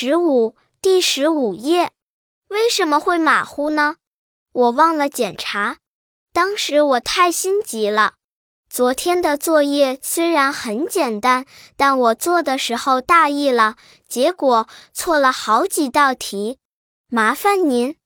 十五第十五页。为什么会马虎呢？我忘了检查。当时我太心急了。昨天的作业虽然很简单但我做的时候大意了结果错了好几道题。麻烦您